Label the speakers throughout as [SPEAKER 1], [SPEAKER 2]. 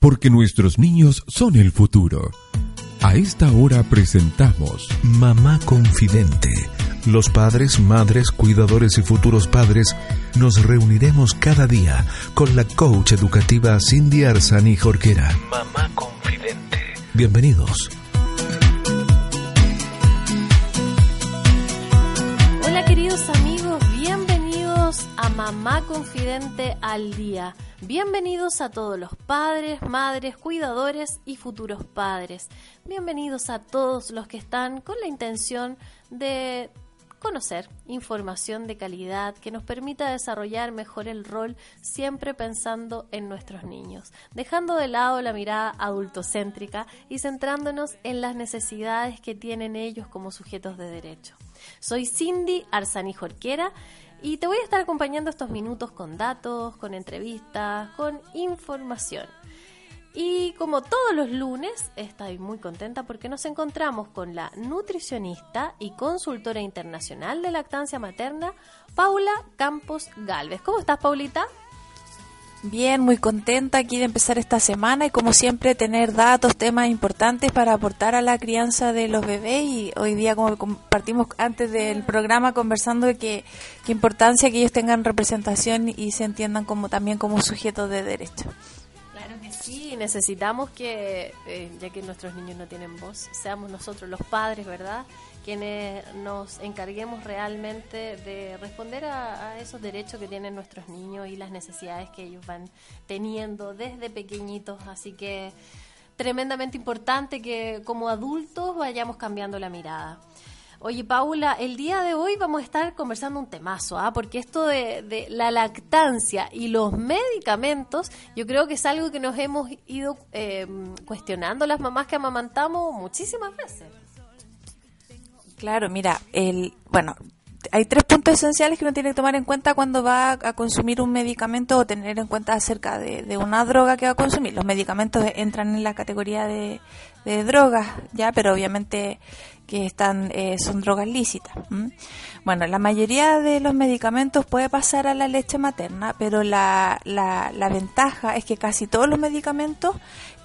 [SPEAKER 1] Porque nuestros niños son el futuro. A esta hora presentamos
[SPEAKER 2] Mamá Confidente. Los padres, madres, cuidadores y futuros padres nos reuniremos cada día con la coach educativa Cindy Arzani Jorquera. Mamá Confidente. Bienvenidos.
[SPEAKER 3] Hola queridos amigos, bienvenidos a Mamá Confidente al Día. Bienvenidos a todos los padres, madres, cuidadores y futuros padres. Bienvenidos a todos los que están con la intención de conocer información de calidad que nos permita desarrollar mejor el rol siempre pensando en nuestros niños, dejando de lado la mirada adultocéntrica y centrándonos en las necesidades que tienen ellos como sujetos de derecho. Soy Cindy Arzani Jorquera y te voy a estar acompañando estos minutos con datos, con entrevistas, con información. Y como todos los lunes, estoy muy contenta porque nos encontramos con la nutricionista y consultora internacional de lactancia materna, Paula Campos Galvez. ¿Cómo estás, Paulita?
[SPEAKER 4] Bien, muy contenta aquí de empezar esta semana y como siempre tener datos, temas importantes para aportar a la crianza de los bebés y hoy día como compartimos antes del programa conversando de que, qué importancia que ellos tengan representación y se entiendan como también como sujetos de derecho.
[SPEAKER 3] Sí, necesitamos que, eh, ya que nuestros niños no tienen voz, seamos nosotros los padres, ¿verdad? Quienes nos encarguemos realmente de responder a, a, esos derechos que tienen nuestros niños y las necesidades que ellos van teniendo desde pequeñitos. Así que tremendamente importante que como adultos vayamos cambiando la mirada. Oye, Paula, el día de hoy vamos a estar conversando un temazo, ¿ah? porque esto de, de, la lactancia y los medicamentos, yo creo que es algo que nos hemos ido eh, cuestionando las mamás que amamantamos muchísimas veces.
[SPEAKER 4] Claro, mira, el, bueno, hay tres puntos esenciales que uno tiene que tomar en cuenta cuando va a consumir un medicamento o tener en cuenta acerca de, una droga que va a consumir. Los medicamentos entran en la categoría de, drogas, ya, pero obviamente que están eh, son drogas lícitas. ¿m? Bueno, la mayoría de los medicamentos puede pasar a la leche materna, pero la, la, la ventaja es que casi todos los medicamentos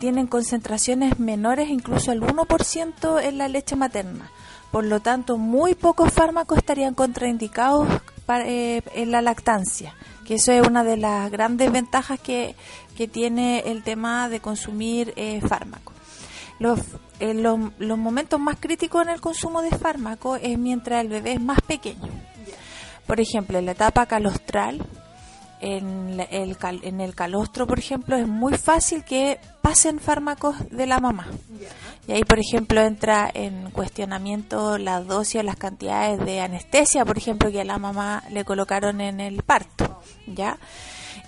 [SPEAKER 4] tienen concentraciones menores, incluso al 1% en la leche materna. Por lo tanto, muy pocos fármacos estarían contraindicados para, eh, en la lactancia, que eso es una de las grandes ventajas que, que tiene el tema de consumir eh, fármacos. Los, eh, los, los, momentos más críticos en el consumo de fármacos es mientras el bebé es más pequeño. Por ejemplo, en la etapa calostral, en el, en el calostro, por ejemplo, es muy fácil que pasen fármacos de la mamá. Y ahí, por ejemplo, entra en cuestionamiento la dosis o las cantidades de anestesia, por ejemplo, que a la mamá le colocaron en el parto, ¿ya?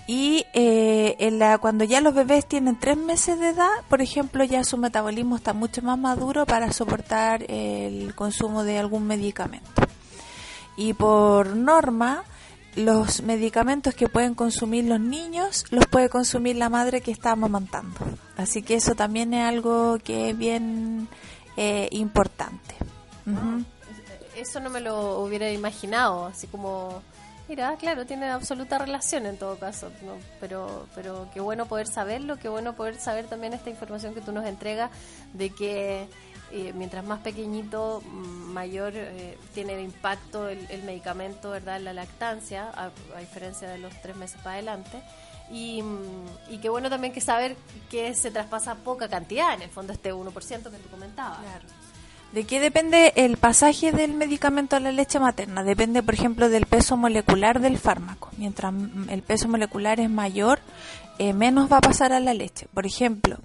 [SPEAKER 4] Y eh, en la, cuando ya los bebés tienen tres meses de edad, por ejemplo, ya su metabolismo está mucho más maduro para soportar el consumo de algún medicamento. Y por norma, los medicamentos que pueden consumir los niños los puede consumir la madre que está amamantando. Así que eso también es algo que es bien eh, importante.
[SPEAKER 3] Eso no me lo hubiera imaginado, así como, mira, claro, tiene absoluta relación en todo caso, ¿no? pero, pero qué bueno poder saberlo, qué bueno poder saber también esta información que tú nos entregas de que eh, mientras más pequeñito, mayor eh, tiene impacto el, el, medicamento, ¿verdad? La lactancia, a, diferencia de los tres meses para adelante. Y, y qué bueno también que saber que se traspasa poca cantidad, en el fondo este 1% que tú comentabas.
[SPEAKER 4] Claro. ¿De qué depende el pasaje del medicamento a la leche materna? Depende, por ejemplo, del peso molecular del fármaco. Mientras el peso molecular es mayor, eh, menos va a pasar a la leche. Por ejemplo,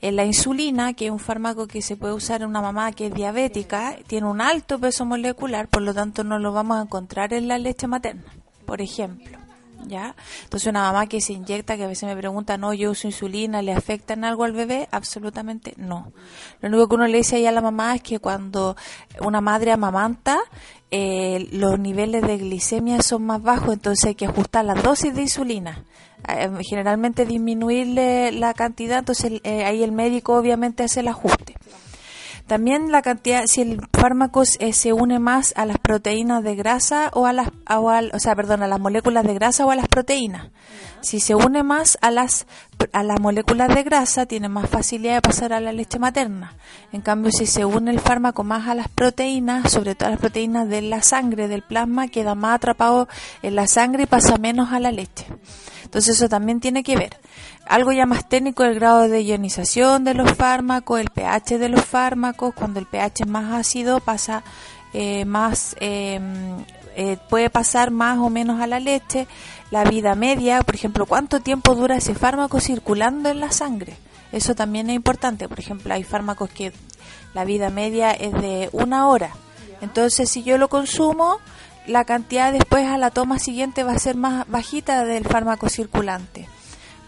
[SPEAKER 4] eh, la insulina, que es un fármaco que se puede usar en una mamá que es diabética, tiene un alto peso molecular, por lo tanto no lo vamos a encontrar en la leche materna, por ejemplo. ¿Ya? Entonces una mamá que se inyecta, que a veces me pregunta, no, yo uso insulina, ¿le afecta en algo al bebé? Absolutamente no. Lo único que uno le dice ahí a la mamá es que cuando una madre amamanta, eh, los niveles de glicemia son más bajos, entonces hay que ajustar las dosis de insulina. Eh, generalmente disminuirle la cantidad, entonces eh, ahí el médico obviamente hace el ajuste. También la cantidad, si el fármaco se une más a las proteínas de grasa o a las, o, o sea, perdón, a las moléculas de grasa o a las proteínas. Si se une más a las, a las moléculas de grasa, tiene más facilidad de pasar a la leche materna. En cambio, si se une el fármaco más a las proteínas, sobre todo a las proteínas de la sangre, del plasma, queda más atrapado en la sangre y pasa menos a la leche. Entonces eso también tiene que ver. Algo ya más técnico, el grado de ionización de los fármacos, el pH de los fármacos. Cuando el pH es más ácido pasa eh, más, eh, eh, puede pasar más o menos a la leche. La vida media, por ejemplo, cuánto tiempo dura ese fármaco circulando en la sangre. Eso también es importante. Por ejemplo, hay fármacos que la vida media es de una hora. Entonces, si yo lo consumo, la cantidad después a la toma siguiente va a ser más bajita del fármaco circulante.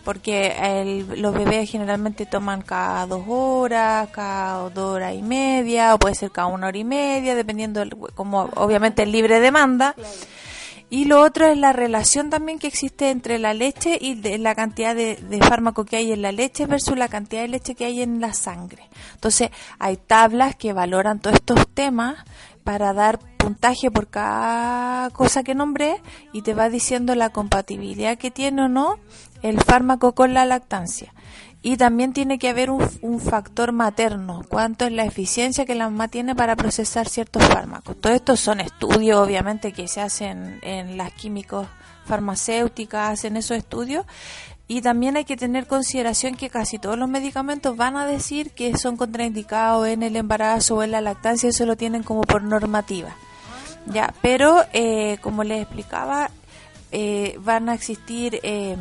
[SPEAKER 4] Porque el- los bebés generalmente toman cada dos horas, cada dos horas y media, o puede ser cada una hora y media, dependiendo, del- como obviamente es libre demanda. Y lo otro es la relación también que existe entre la leche y de la cantidad de, de fármaco que hay en la leche versus la cantidad de leche que hay en la sangre. Entonces, hay tablas que valoran todos estos temas para dar puntaje por cada cosa que nombré y te va diciendo la compatibilidad que tiene o no el fármaco con la lactancia. Y también tiene que haber un, un factor materno, cuánto es la eficiencia que la mamá tiene para procesar ciertos fármacos. Todo esto son estudios, obviamente, que se hacen en las químicos farmacéuticas, hacen esos estudios. Y también hay que tener consideración que casi todos los medicamentos van a decir que son contraindicados en el embarazo o en la lactancia, eso lo tienen como por normativa. Ya, pero eh, como les explicaba, eh, van a existir eh,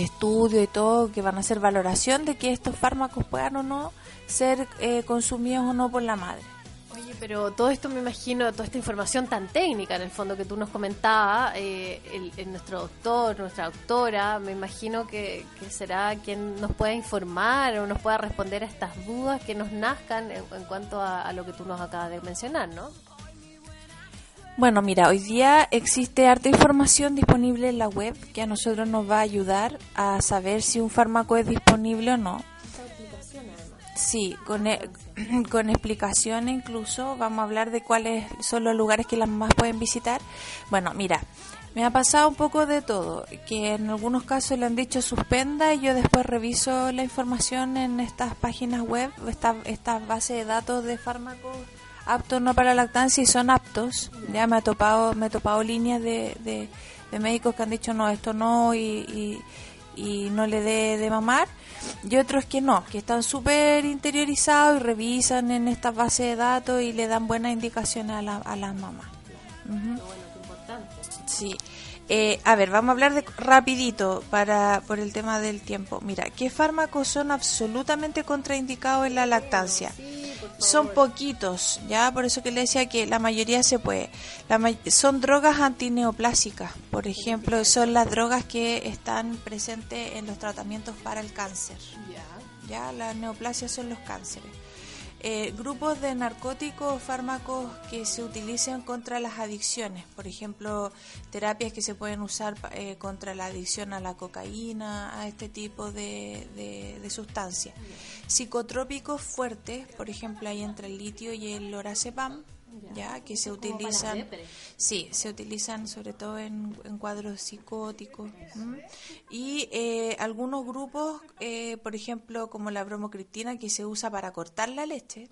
[SPEAKER 4] estudios y todo que van a hacer valoración de que estos fármacos puedan o no ser eh, consumidos o no por la madre.
[SPEAKER 3] Oye, pero todo esto me imagino, toda esta información tan técnica en el fondo que tú nos comentabas, eh, el, nuestro doctor, nuestra doctora, me imagino que, que será quien nos pueda informar o nos pueda responder a estas dudas que nos nazcan en, en cuanto a, a lo que tú nos acabas de mencionar, ¿no?
[SPEAKER 4] Bueno, mira, hoy día existe harta información disponible en la web que a nosotros nos va a ayudar a saber si un fármaco es disponible o no. Sí, con, e- con explicaciones incluso. Vamos a hablar de cuáles son los lugares que las mamás pueden visitar. Bueno, mira, me ha pasado un poco de todo, que en algunos casos le han dicho suspenda y yo después reviso la información en estas páginas web, esta, esta base de datos de fármacos aptos no para lactancia y son aptos. Ya me ha topado, me he topado líneas de, de, de médicos que han dicho no, esto no y, y, no le dé de mamar. Y otros que no, que están súper interiorizados y revisan en estas bases de datos y le dan buenas indicaciones a, la, a las mamás. Sí. Eh, a ver, vamos a hablar de rapidito para por el tema del tiempo. Mira, ¿qué fármacos son absolutamente contraindicados en la lactancia? Son poquitos, ya por eso que le decía que la mayoría se puede. La may- son drogas antineoplásicas, por ejemplo, son las drogas que están presentes en los tratamientos para el cáncer. Ya, las neoplasias son los cánceres. Eh, grupos de narcóticos fármacos que se utilizan contra las adicciones, por ejemplo, terapias que se pueden usar eh, contra la adicción a la cocaína, a este tipo de, de, de sustancias. Psicotrópicos fuertes, por ejemplo, hay entre el litio y el lorazepam, ya. Que se utilizan sí se utilizan sobre todo en, en cuadros psicóticos ¿m? y eh, algunos grupos eh, por ejemplo como la bromocriptina que se usa para cortar la leche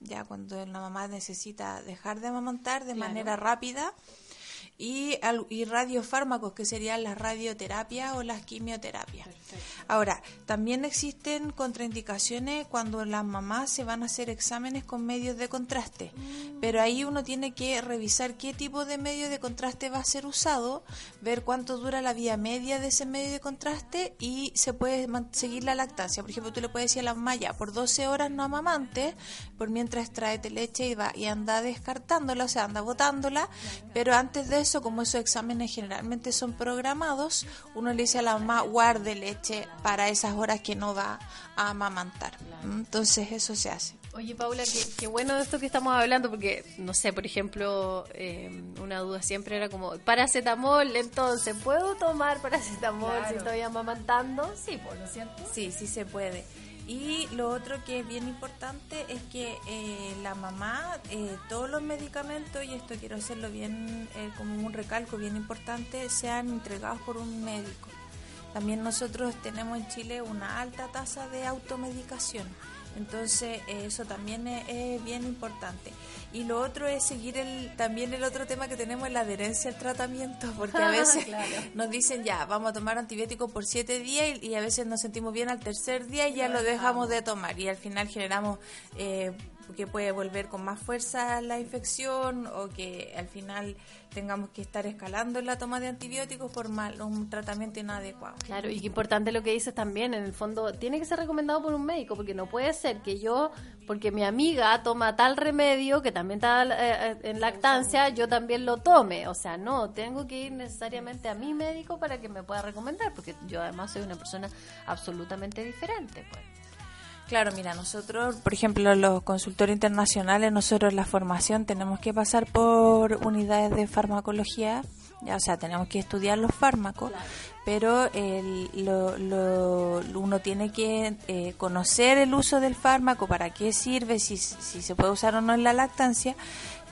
[SPEAKER 4] ya cuando la mamá necesita dejar de amamantar de manera rápida y, y radiofármacos que serían las radioterapias o las quimioterapias. Ahora, también existen contraindicaciones cuando las mamás se van a hacer exámenes con medios de contraste, pero ahí uno tiene que revisar qué tipo de medio de contraste va a ser usado, ver cuánto dura la vía media de ese medio de contraste y se puede seguir la lactancia. Por ejemplo, tú le puedes decir a la mamá ya, por 12 horas no amamante, por mientras tráete leche y va y anda descartándola, o sea, anda botándola, pero antes de eso, como esos exámenes generalmente son programados, uno le dice a la mamá guarde leche para esas horas que no va a amamantar. Entonces eso se hace.
[SPEAKER 3] Oye, Paula, qué, qué bueno de esto que estamos hablando, porque, no sé, por ejemplo, eh, una duda siempre era como, paracetamol, entonces, ¿puedo tomar paracetamol si estoy amamantando? Sí, por lo cierto.
[SPEAKER 4] Sí, sí se puede. Y lo otro que es bien importante es que eh, la mamá, eh, todos los medicamentos, y esto quiero hacerlo bien eh, como un recalco bien importante, sean entregados por un médico. También nosotros tenemos en Chile una alta tasa de automedicación. Entonces eso también es, es bien importante. Y lo otro es seguir el también el otro tema que tenemos es la adherencia al tratamiento, porque a veces nos dicen ya, vamos a tomar antibióticos por siete días y, y a veces nos sentimos bien al tercer día y ya lo dejamos. de tomar. Y al final generamos eh, que puede volver con más fuerza la infección o que al final tengamos que estar escalando la toma de antibióticos por mal, un tratamiento inadecuado.
[SPEAKER 3] Claro, y qué importante lo que dices también, en el fondo, tiene que ser recomendado por un médico, porque no puede ser que yo, porque mi amiga toma tal remedio que también está eh, en lactancia, yo también lo tome. O sea, no, tengo que ir necesariamente a mi médico para que me pueda recomendar, porque yo además soy una persona absolutamente diferente. Pues.
[SPEAKER 4] Claro, mira, nosotros, por ejemplo, los consultores internacionales, nosotros la formación tenemos que pasar por unidades de farmacología, ya, o sea, tenemos que estudiar los fármacos, pero el, lo, uno tiene que eh, conocer el uso del fármaco, para qué sirve, si, se puede usar o no en la lactancia,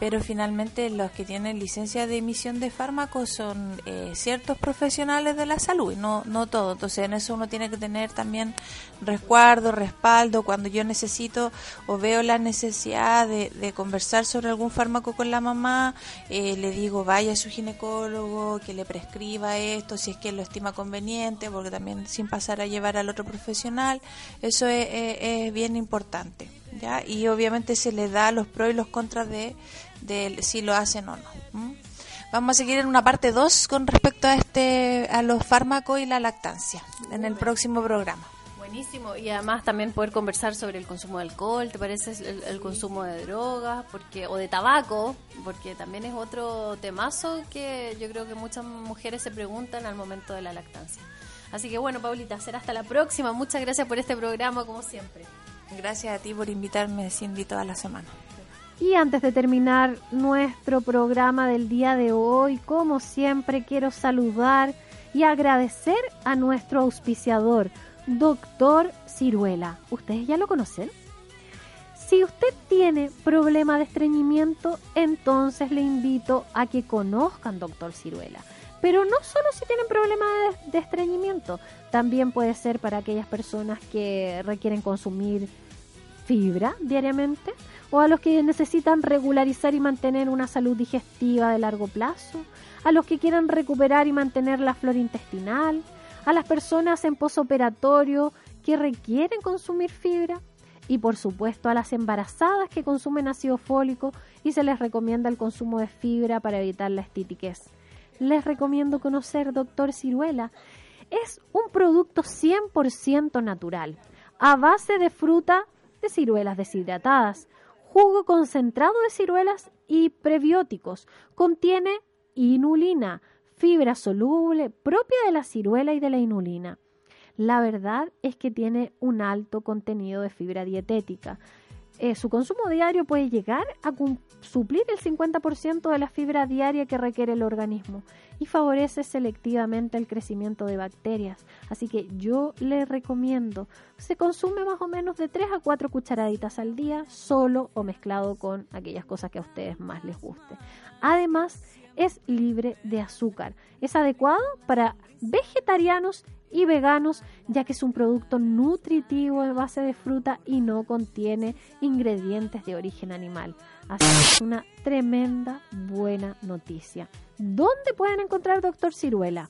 [SPEAKER 4] pero finalmente los que tienen licencia de emisión de fármacos son eh, ciertos profesionales de la salud no, no todos. Entonces en eso uno tiene que tener también resguardo, respaldo. Cuando yo necesito o veo la necesidad de, de conversar sobre algún fármaco con la mamá, eh, le digo vaya a su ginecólogo, que le prescriba esto, si es que lo conveniente, porque también sin pasar a llevar al otro profesional, eso es, es- es bien importante. ¿ya? Y obviamente se le da los pros y los contras de, de si lo hacen o no. Vamos a seguir en una parte 2 con respecto a este a los fármacos y la lactancia en el próximo programa.
[SPEAKER 3] Buenísimo, y además también poder conversar sobre el consumo de alcohol, ¿te parece? El, el consumo de drogas, porque o de tabaco, porque también es otro temazo que yo creo que muchas mujeres se preguntan al momento de la lactancia. Así que bueno, Paulita, será hasta la próxima. Muchas gracias por este programa, como siempre.
[SPEAKER 4] Gracias a ti por invitarme, Cindy, toda la semana.
[SPEAKER 5] Y antes de terminar nuestro programa del día de hoy, como siempre, quiero saludar y agradecer a nuestro auspiciador, Doctor Ciruela. ¿Ustedes ya lo conocen? Si usted tiene problema de estreñimiento, entonces le invito a que conozcan Doctor Ciruela. Pero no solo si tienen problema de, de estreñimiento, también puede ser para aquellas personas que requieren consumir fibra diariamente o a los que necesitan regularizar y mantener una salud digestiva de largo plazo, a los que quieran recuperar y mantener la flora intestinal, a las personas en posoperatorio que requieren consumir fibra y por supuesto a las embarazadas que consumen ácido fólico y se les recomienda el consumo de fibra para evitar la estitiquez. Les recomiendo conocer Doctor Ciruela. Es un producto 100% natural, a base de fruta de ciruelas deshidratadas, jugo concentrado de ciruelas y prebióticos. Contiene inulina, fibra soluble propia de la ciruela y de la inulina. La verdad es que tiene un alto contenido de fibra dietética. Eh, su consumo diario puede llegar a suplir el 50% de la fibra diaria que requiere el organismo y favorece selectivamente el crecimiento de bacterias. Así que yo le recomiendo, se consume más o menos de 3 a 4 cucharaditas al día, solo o mezclado con aquellas cosas que a ustedes más les guste. Además, es libre de azúcar. Es adecuado para vegetarianos y veganos, ya que es un producto nutritivo de base de fruta y no contiene ingredientes de origen animal. Así que es una tremenda buena noticia. ¿Dónde pueden encontrar Doctor Ciruela?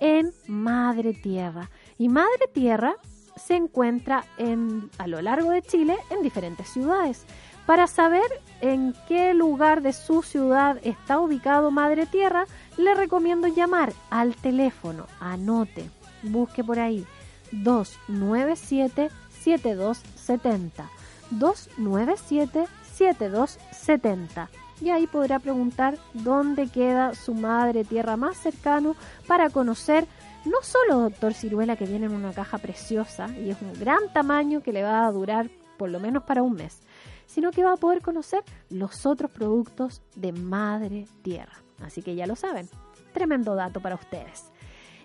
[SPEAKER 5] En Madre Tierra. Y Madre Tierra se encuentra en, a lo largo de Chile en diferentes ciudades. Para saber en qué lugar de su ciudad está ubicado Madre Tierra, le recomiendo llamar al teléfono, anote, busque por ahí, 297-7270. 297-7270. y ahí podrá preguntar dónde queda su madre tierra más cercano para conocer no solo Doctor Ciruela que viene en una caja preciosa y es un gran tamaño que le va a durar por lo menos para un mes, sino que va a poder conocer los otros productos de Madre Tierra. Así que ya lo saben, tremendo dato para ustedes.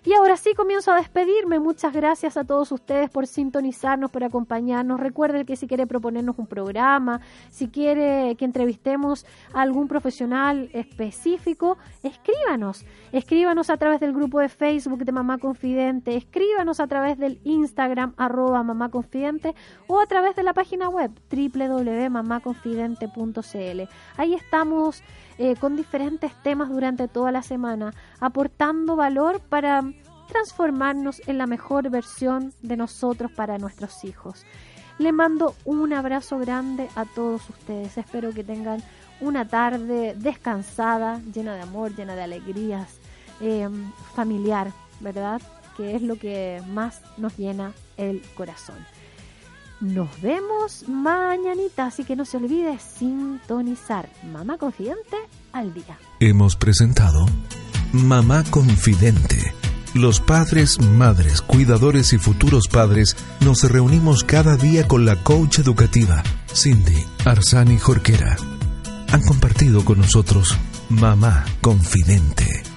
[SPEAKER 5] Y ahora sí comienzo a despedirme. Muchas gracias a todos ustedes por sintonizarnos, por acompañarnos. Recuerden que si quiere proponernos un programa, si quiere que entrevistemos a algún profesional específico, escríbanos. Escríbanos a través del grupo de Facebook de Mamá Confidente, escríbanos a través del Instagram arroba Mamá Confidente o a través de la página web www.mamaconfidente.cl. Ahí estamos eh, con diferentes temas durante toda la semana, aportando valor para transformarnos en la mejor versión de nosotros para nuestros hijos. Le mando un abrazo grande a todos ustedes. Espero que tengan una tarde descansada, llena de amor, llena de alegrías, eh, familiar, ¿verdad? Que es lo que más nos llena el corazón. Nos vemos mañanita, así que no se olvide sintonizar Mamá Confidente al día.
[SPEAKER 2] Hemos presentado Mamá Confidente. Los padres, madres, cuidadores y futuros padres nos reunimos cada día con la coach educativa Cindy Arsani Jorquera. Han compartido con nosotros Mamá Confidente